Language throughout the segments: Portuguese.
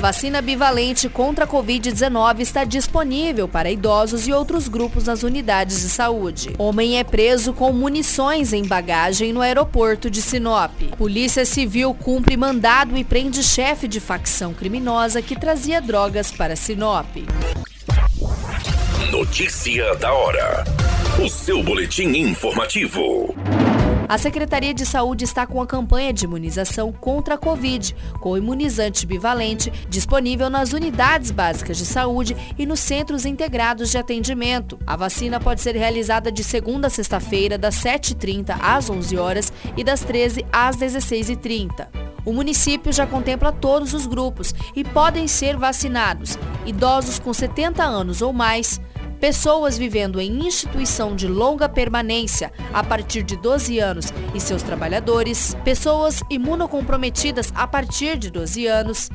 Vacina bivalente contra a Covid-19 está disponível para idosos e outros grupos nas unidades de saúde. Homem é preso com munições em bagagem no aeroporto de Sinop. Polícia Civil cumpre mandado e prende chefe de facção criminosa que trazia drogas para Sinop. Notícia da hora. O seu boletim informativo. A Secretaria de Saúde está com a campanha de imunização contra a Covid, com imunizante bivalente disponível nas unidades básicas de saúde e nos centros integrados de atendimento. A vacina pode ser realizada de segunda a sexta-feira, das 7h30 às 11 horas e das 13 às 16h30. O município já contempla todos os grupos e podem ser vacinados idosos com 70 anos ou mais, pessoas vivendo em instituição de longa permanência a partir de 12 anos e seus trabalhadores, pessoas imunocomprometidas a partir de 12 anos,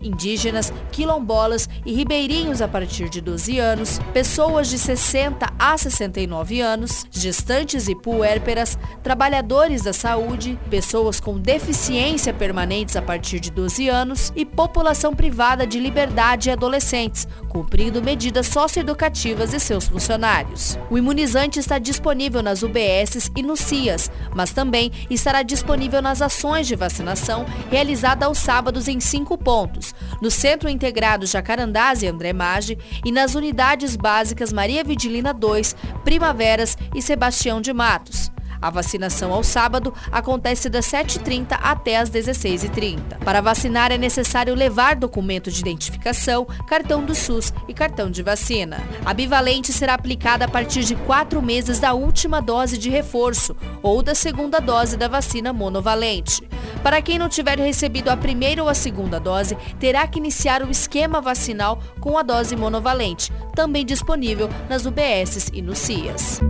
indígenas, quilombolas e ribeirinhos a partir de 12 anos, pessoas de 60 a 69 anos, gestantes e puérperas, trabalhadores da saúde, pessoas com deficiência permanentes a partir de 12 anos e população privada de liberdade e adolescentes, cumprindo medidas socioeducativas e seus funcionários. O imunizante está disponível nas UBSs e nos CIAs, mas também estará disponível nas ações de vacinação realizada aos sábados em cinco pontos, no Centro Integrado Jacarandás e André Maggi e nas unidades básicas Maria Vidilina 2, Primaveras e Sebastião de Matos. A vacinação ao sábado acontece das 7h30 até as 16h30. Para vacinar é necessário levar documento de identificação, cartão do SUS e cartão de vacina. A bivalente será aplicada a partir de quatro meses da última dose de reforço ou da segunda dose da vacina monovalente. Para quem não tiver recebido a primeira ou a segunda dose, terá que iniciar o esquema vacinal com a dose monovalente, também disponível nas UBSs e no CIAS.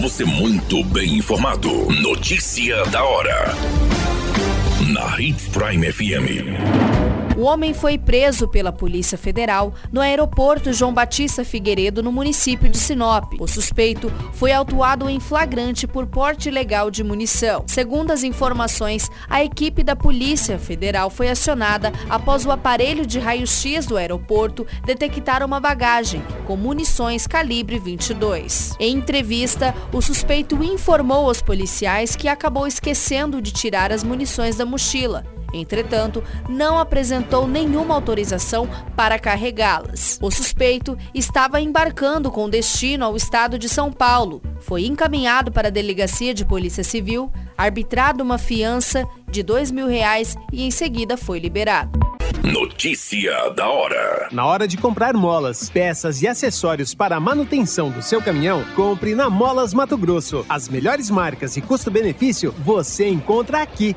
Você muito bem informado. Notícia da hora. Na Hits Prime FM. O homem foi preso pela Polícia Federal no aeroporto João Batista Figueiredo, no município de Sinop. O suspeito foi autuado em flagrante por porte ilegal de munição. Segundo as informações, a equipe da Polícia Federal foi acionada após o aparelho de raio-x do aeroporto detectar uma bagagem com munições calibre 22. Em entrevista, o suspeito informou aos policiais que acabou esquecendo de tirar as munições da mochila Entretanto, não apresentou nenhuma autorização para carregá-las. O suspeito estava embarcando com destino ao estado de São Paulo. Foi encaminhado para a delegacia de polícia civil, arbitrado uma fiança de dois mil reais e em seguida foi liberado. Notícia da hora. Na hora de comprar molas, peças e acessórios para a manutenção do seu caminhão, compre na Molas Mato Grosso. As melhores marcas e custo-benefício você encontra aqui.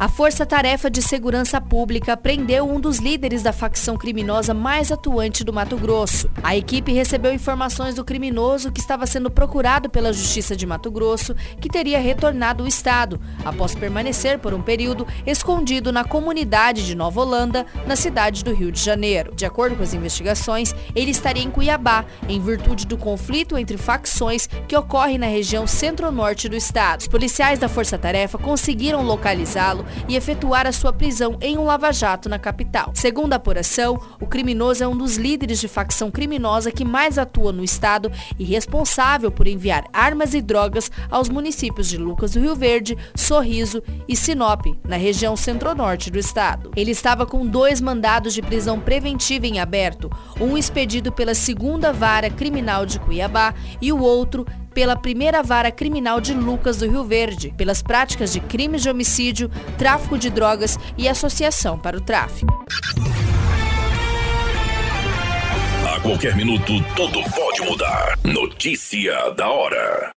A Força Tarefa de Segurança Pública prendeu um dos líderes da facção criminosa mais atuante do Mato Grosso. A equipe recebeu informações do criminoso que estava sendo procurado pela Justiça de Mato Grosso, que teria retornado ao estado, após permanecer por um período escondido na comunidade de Nova Holanda, na cidade do Rio de Janeiro. De acordo com as investigações, ele estaria em Cuiabá, em virtude do conflito entre facções que ocorre na região centro-norte do estado. Os policiais da Força Tarefa conseguiram localizá-lo e efetuar a sua prisão em um lava-jato na capital. Segundo a apuração, o criminoso é um dos líderes de facção criminosa que mais atua no estado e responsável por enviar armas e drogas aos municípios de Lucas do Rio Verde, Sorriso e Sinop, na região centro-norte do estado. Ele estava com dois mandados de prisão preventiva em aberto, um expedido pela segunda vara criminal de Cuiabá e o outro pela primeira vara criminal de Lucas do Rio Verde, pelas práticas de crimes de homicídio, tráfico de drogas e associação para o tráfico. A qualquer minuto, tudo pode mudar. Notícia da hora.